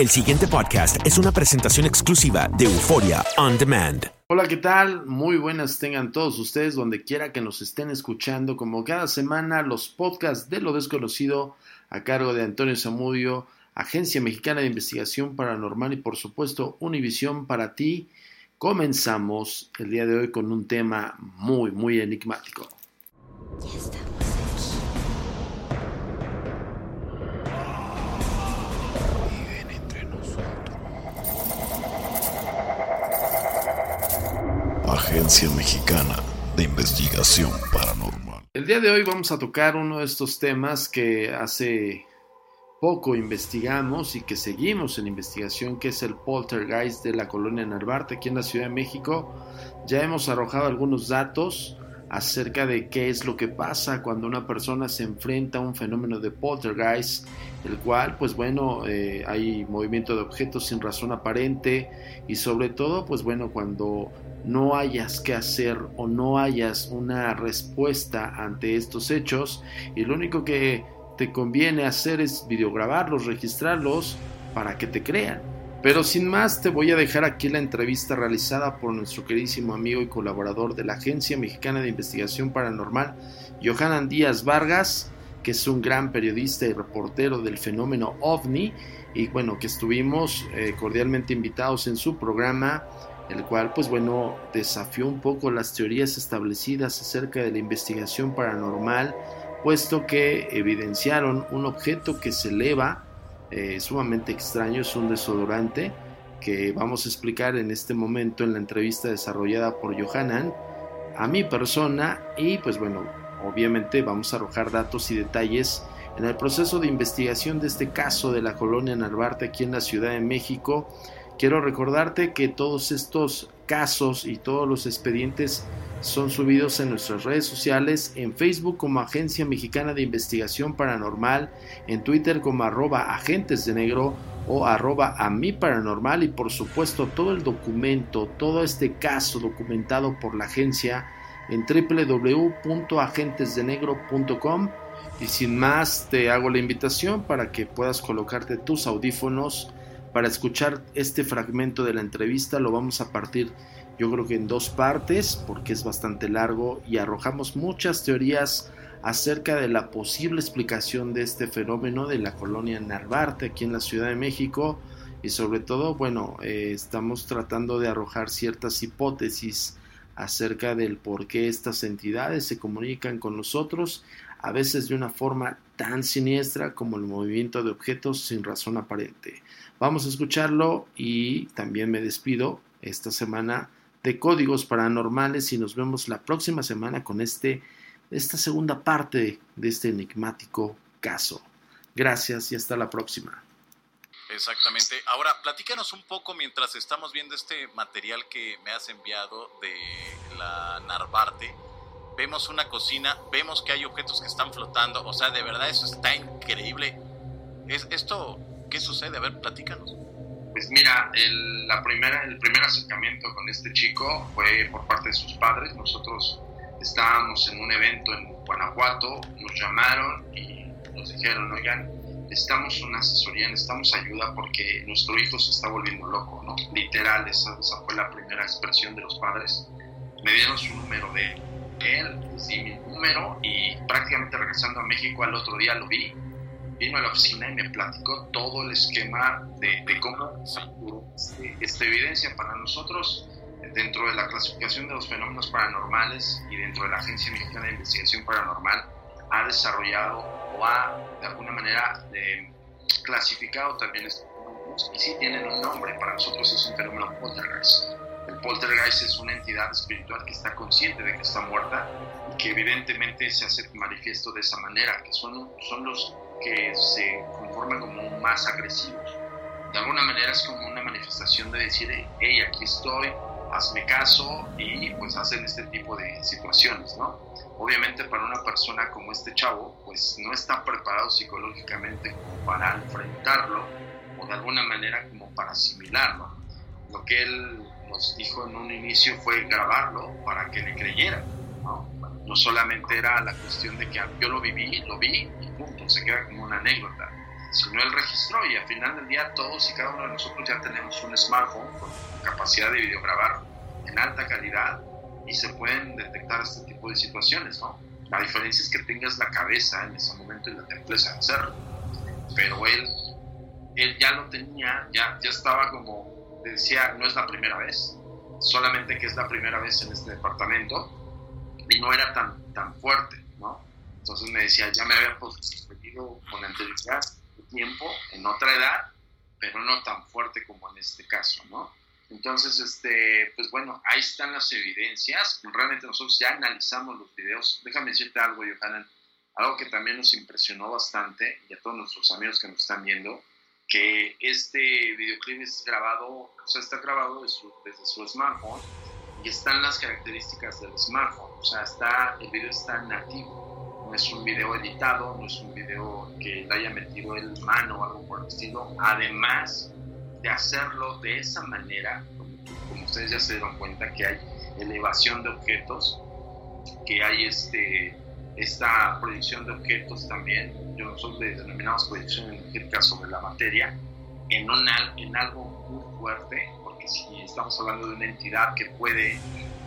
El siguiente podcast es una presentación exclusiva de Euforia On Demand. Hola, ¿qué tal? Muy buenas tengan todos ustedes donde quiera que nos estén escuchando. Como cada semana, los podcasts de lo desconocido a cargo de Antonio Zamudio, Agencia Mexicana de Investigación Paranormal y por supuesto Univisión para ti. Comenzamos el día de hoy con un tema muy, muy enigmático. Ya estamos Agencia Mexicana de Investigación Paranormal. El día de hoy vamos a tocar uno de estos temas que hace poco investigamos y que seguimos en investigación, que es el poltergeist de la colonia Narvarte aquí en la Ciudad de México. Ya hemos arrojado algunos datos acerca de qué es lo que pasa cuando una persona se enfrenta a un fenómeno de poltergeist, el cual, pues bueno, eh, hay movimiento de objetos sin razón aparente y sobre todo, pues bueno, cuando no hayas que hacer o no hayas una respuesta ante estos hechos y lo único que te conviene hacer es videograbarlos, registrarlos para que te crean. Pero sin más, te voy a dejar aquí la entrevista realizada por nuestro queridísimo amigo y colaborador de la Agencia Mexicana de Investigación Paranormal, Johanan Díaz Vargas, que es un gran periodista y reportero del fenómeno ovni, y bueno, que estuvimos eh, cordialmente invitados en su programa, el cual pues bueno, desafió un poco las teorías establecidas acerca de la investigación paranormal, puesto que evidenciaron un objeto que se eleva eh, sumamente extraño, es un desodorante que vamos a explicar en este momento en la entrevista desarrollada por Johanan a mi persona y pues bueno, obviamente vamos a arrojar datos y detalles en el proceso de investigación de este caso de la colonia Narvarte aquí en la Ciudad de México. Quiero recordarte que todos estos casos y todos los expedientes son subidos en nuestras redes sociales, en Facebook como Agencia Mexicana de Investigación Paranormal, en Twitter como arroba agentes de negro o arroba a mi paranormal y por supuesto todo el documento, todo este caso documentado por la agencia en www.agentesdenegro.com y sin más te hago la invitación para que puedas colocarte tus audífonos para escuchar este fragmento de la entrevista, lo vamos a partir yo creo que en dos partes, porque es bastante largo y arrojamos muchas teorías acerca de la posible explicación de este fenómeno de la colonia Narvarte aquí en la Ciudad de México y sobre todo, bueno, eh, estamos tratando de arrojar ciertas hipótesis acerca del por qué estas entidades se comunican con nosotros, a veces de una forma tan siniestra como el movimiento de objetos sin razón aparente. Vamos a escucharlo y también me despido esta semana de códigos paranormales y nos vemos la próxima semana con este, esta segunda parte de este enigmático caso. Gracias y hasta la próxima. Exactamente. Ahora, platícanos un poco mientras estamos viendo este material que me has enviado de la Narvarte. Vemos una cocina, vemos que hay objetos que están flotando. O sea, de verdad eso está increíble. ¿Es esto qué sucede? A ver, platícanos. Pues mira, el, la primera, el primer acercamiento con este chico fue por parte de sus padres. Nosotros estábamos en un evento en Guanajuato, nos llamaron y nos dijeron, oigan, necesitamos una asesoría, necesitamos ayuda porque nuestro hijo se está volviendo loco, ¿no? Literal, esa, fue la primera expresión de los padres. Me dieron su número de él, di mi número y prácticamente regresando a México al otro día lo vi vino a la oficina y me platicó todo el esquema de, de cómo este, esta evidencia para nosotros dentro de la clasificación de los fenómenos paranormales y dentro de la Agencia Mexicana de Investigación Paranormal ha desarrollado o ha de alguna manera de, clasificado también estos fenómenos y sí tienen un nombre, para nosotros es un fenómeno poltergeist. El poltergeist es una entidad espiritual que está consciente de que está muerta y que evidentemente se hace manifiesto de esa manera, que son, son los que se conforman como más agresivos. De alguna manera es como una manifestación de decir, hey, aquí estoy, hazme caso y pues hacen este tipo de situaciones, ¿no? Obviamente para una persona como este chavo, pues no está preparado psicológicamente como para enfrentarlo o de alguna manera como para asimilarlo. Lo que él nos dijo en un inicio fue grabarlo para que le creyeran, ¿no? Solamente era la cuestión de que yo lo viví, lo vi y punto, se queda como una anécdota. sino él registró y al final del día todos y cada uno de nosotros ya tenemos un smartphone con capacidad de videograbar en alta calidad y se pueden detectar este tipo de situaciones, ¿no? La diferencia es que tengas la cabeza en ese momento y la templeza de hacerlo. Pero él, él ya lo tenía, ya, ya estaba como, decía, no es la primera vez, solamente que es la primera vez en este departamento y no era tan, tan fuerte, ¿no? Entonces me decía, ya me había pedido con anterioridad tiempo, en otra edad, pero no tan fuerte como en este caso, ¿no? Entonces, este, pues bueno, ahí están las evidencias. Realmente nosotros ya analizamos los videos. Déjame decirte algo, Johanan, algo que también nos impresionó bastante, y a todos nuestros amigos que nos están viendo, que este videoclip es grabado, o sea, está grabado desde su, smartphone y están las características del smartphone. O sea, está, el video está nativo. No es un video editado, no es un video que le haya metido el mano o algo por el estilo. Además, de hacerlo de esa manera, como, ustedes ya se dieron cuenta que hay elevación de objetos, que hay este, esta proyección de objetos también, nosotros le denominamos proyección energética sobre la materia, en, un, en algo muy fuerte, porque si estamos hablando de una entidad que puede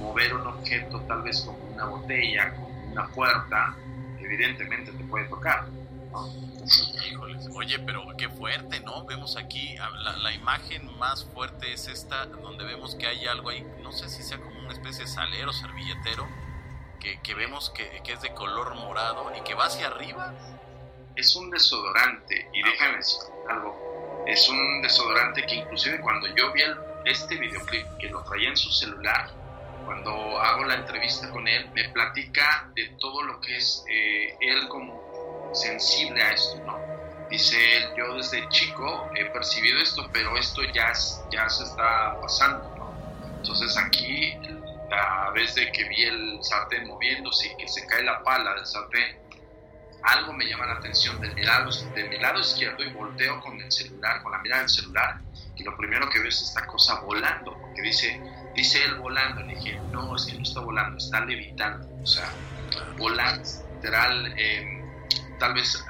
mover un objeto tal vez como una botella, como una puerta, evidentemente te puede tocar. Oye, pero qué fuerte, ¿no? Vemos aquí, ah, la, imagen más fuerte es esta, donde vemos que hay algo ahí, no sé si sea como una especie de salero, servilletero, que, que vemos que, que, es de color morado y que va hacia arriba. Es un desodorante, y déjame decir algo, es un desodorante que inclusive cuando yo vi el, este videoclip, que lo traía en su celular, cuando hago la entrevista con él, me platica de todo lo que es eh, él como sensible a esto, ¿no? Dice él, yo desde chico he percibido esto, pero esto ya, ya se está pasando, ¿no? Entonces aquí, la vez de que vi el sartén moviéndose y que se cae la pala del sartén, algo me llama la atención del mi lado, de mi lado izquierdo y volteo con el celular, con la mirada del celular, y lo primero que veo es esta cosa volando, porque dice, dice él volando, y dije, no, es que no está volando, está levitando, o sea, volando, literal, eh, tal vez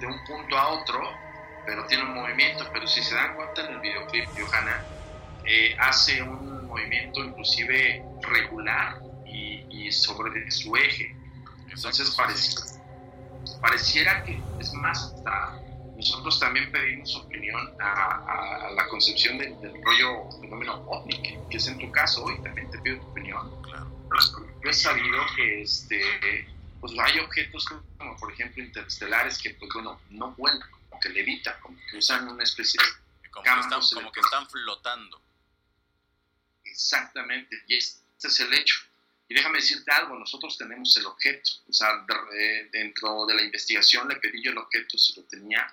de un punto a otro, pero tiene un movimiento. Pero si se dan cuenta en el videoclip, Johanna eh, hace un movimiento inclusive regular y, sobre su eje. Entonces pareciera, que es más, nosotros también pedimos opinión a, la concepción del, rollo fenómeno ovni, que, es en tu caso, hoy también te pido tu opinión. Claro. Yo he sabido que este, pues hay objetos como por ejemplo interestelares que pues bueno, no vuelan, como que levitan, como que usan una especie de como, que están, como que están flotando. Exactamente, y este es el hecho. Y déjame decirte algo, nosotros tenemos el objeto, o sea, dentro de la investigación le pedí yo el objeto si lo tenía,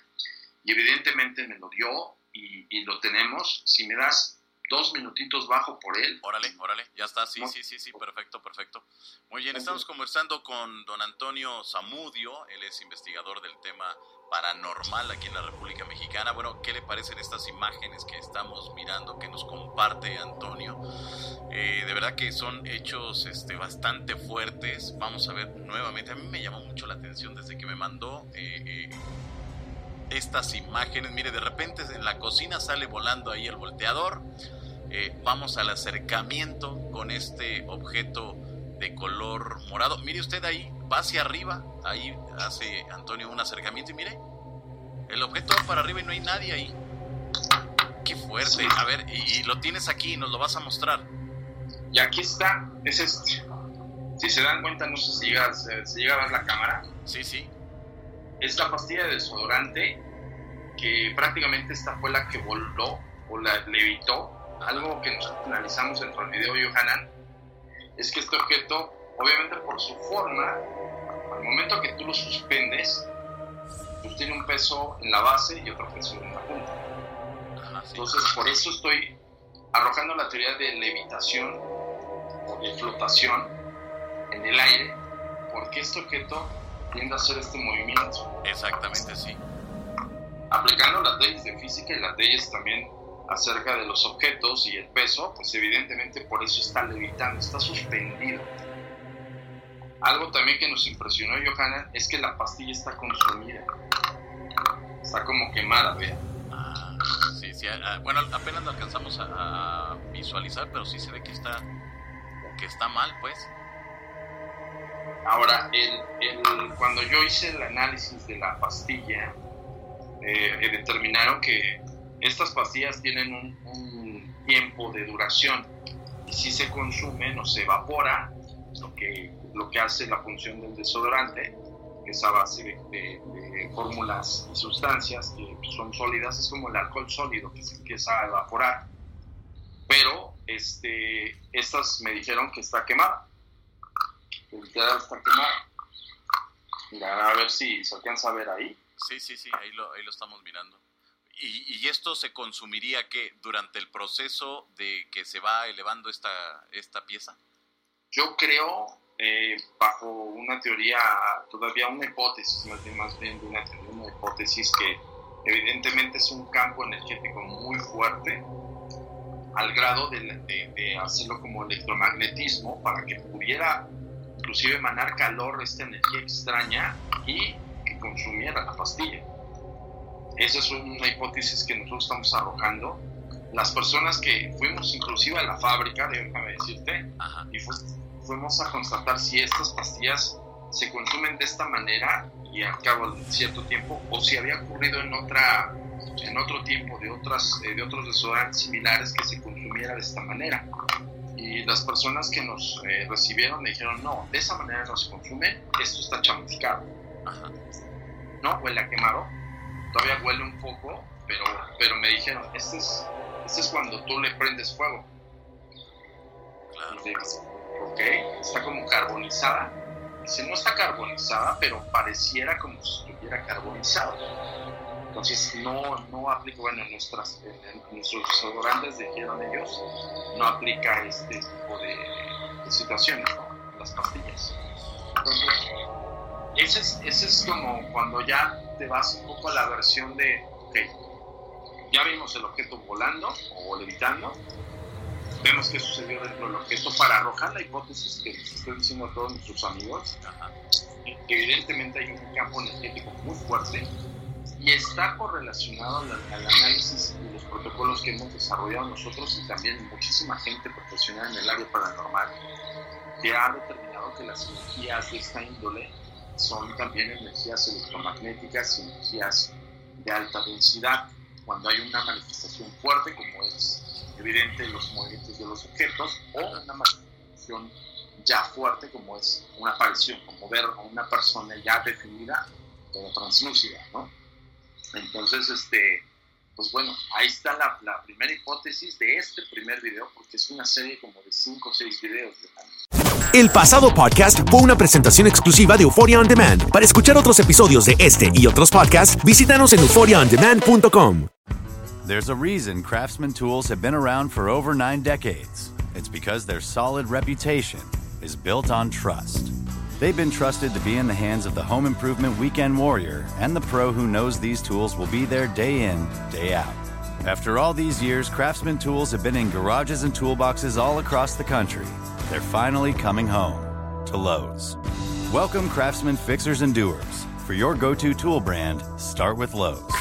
y evidentemente me lo dio y, y lo tenemos. Si me das dos minutitos bajo por él. Órale, órale, ya está, sí, sí, sí, sí, perfecto, perfecto. Muy bien, estamos conversando con don Antonio Zamudio, él es investigador del tema paranormal aquí en la República Mexicana. Bueno, ¿qué le parecen estas imágenes que estamos mirando, que nos comparte Antonio? Eh, de verdad que son hechos este, bastante fuertes. Vamos a ver nuevamente, a mí me llamó mucho la atención desde que me mandó... Eh, eh, estas imágenes. Mire, de repente en la cocina sale volando ahí el volteador. Vamos al acercamiento con este objeto de color morado. Mire usted ahí, va hacia arriba, ahí hace Antonio un acercamiento y mire, el objeto va para arriba y no hay nadie ahí. Qué fuerte. A ver, y, lo tienes aquí, nos lo vas a mostrar. Y aquí está, es este. Si se dan cuenta, no sé si llega, si llega a ver la cámara. Sí, sí. Es la pastilla de desodorante que prácticamente esta fue la que voló o la levitó algo que nosotros analizamos dentro del video Johanan es que este objeto, obviamente por su forma, al momento que tú lo suspendes, pues tiene un peso en la base y otro peso en la punta. Entonces, por eso estoy arrojando la teoría de levitación o de flotación en el aire, porque este objeto tiende a hacer este movimiento. Exactamente, sí. Aplicando las leyes de física y las leyes también acerca de los objetos y el peso, pues evidentemente por eso está levitando, está suspendido. Algo también que nos impresionó, Johanna, es que la pastilla está consumida. Está como quemada, vea. Ah, sí, sí. ah, bueno, apenas lo alcanzamos a, a visualizar, pero sí se ve que está que está mal, pues. Ahora, el, el- cuando yo hice el análisis de la pastilla, eh, eh, determinaron que estas pastillas tienen un, un tiempo de duración y si se consumen o se evapora, lo que, lo que hace la función del desodorante, que es a base de, fórmulas y sustancias que son sólidas, es como el alcohol sólido que se empieza a evaporar. Pero este, estas me dijeron que está quemada. Que literal está quemada. A ver si se alcanza a ver ahí. Sí, sí, sí, ahí lo, ahí lo estamos mirando. ¿Y, y esto se consumiría que durante el proceso de que se va elevando esta, esta pieza? Yo creo, eh, bajo una teoría, todavía una hipótesis, más bien, de una teoría, una hipótesis que evidentemente es un campo energético muy fuerte, al grado de, de- de hacerlo como electromagnetismo, para que pudiera inclusive emanar calor, esta energía extraña, y que consumiera la pastilla. Esa es una hipótesis que nosotros estamos arrojando. Las personas que fuimos inclusive a la fábrica, déjame decirte, Ajá. y fu- fuimos a constatar si estas pastillas se consumen de esta manera y al cabo de cierto tiempo o si había ocurrido en otra en otro tiempo de otras eh, de otros desodorantes similares que se consumiera de esta manera y las personas que nos eh, recibieron me dijeron no de esa manera no se consume esto está chamuscado Ajá. no huele a quemado todavía huele un poco pero pero me dijeron este es este es cuando tú le prendes fuego Claro. Dice, ok, está como carbonizada. Dice, no está carbonizada, pero pareciera como si estuviera carbonizado. Entonces, no, no aplica, bueno, en, nuestras, en, en nuestros desodorantes, dijeron ellos, no aplica este tipo de, de situaciones, ¿no? Las pastillas. Entonces, ese es, ese es como cuando ya te vas un poco a la versión de, ok, ya vimos el objeto volando o levitando, vemos qué sucedió dentro del objeto para arrojar la hipótesis que estoy diciendo a todos nuestros amigos. Ajá. Evidentemente hay un campo energético muy fuerte y está correlacionado al, al análisis y los protocolos que hemos desarrollado nosotros y también muchísima gente profesional en el área paranormal que ha determinado que las energías de esta índole son también energías electromagnéticas y energías de alta densidad. Cuando hay una manifestación fuerte, como es evidente en los movimientos de los objetos, o una manifestación ya fuerte, como es una aparición, como ver a una persona ya definida, pero translúcida, ¿no? Entonces, este, pues bueno, ahí está la, la primera hipótesis de este primer video, porque es una serie como de 5 o 6 videos. ¿verdad? El pasado podcast fue una presentación exclusiva de Euphoria On Demand. Para escuchar otros episodios de este y otros podcasts, visítanos en euphoriaondemand.com. There's a reason Craftsman tools have been around for over nine decades. It's because their solid reputation is built on trust. They've been trusted to be in the hands of the home improvement weekend warrior and the pro who knows these tools will be there day in, day out. After all these years, Craftsman tools have been in garages and toolboxes all across the country. They're finally coming home to Lowe's. Welcome, Craftsman fixers and doers. For your go to tool brand, start with Lowe's.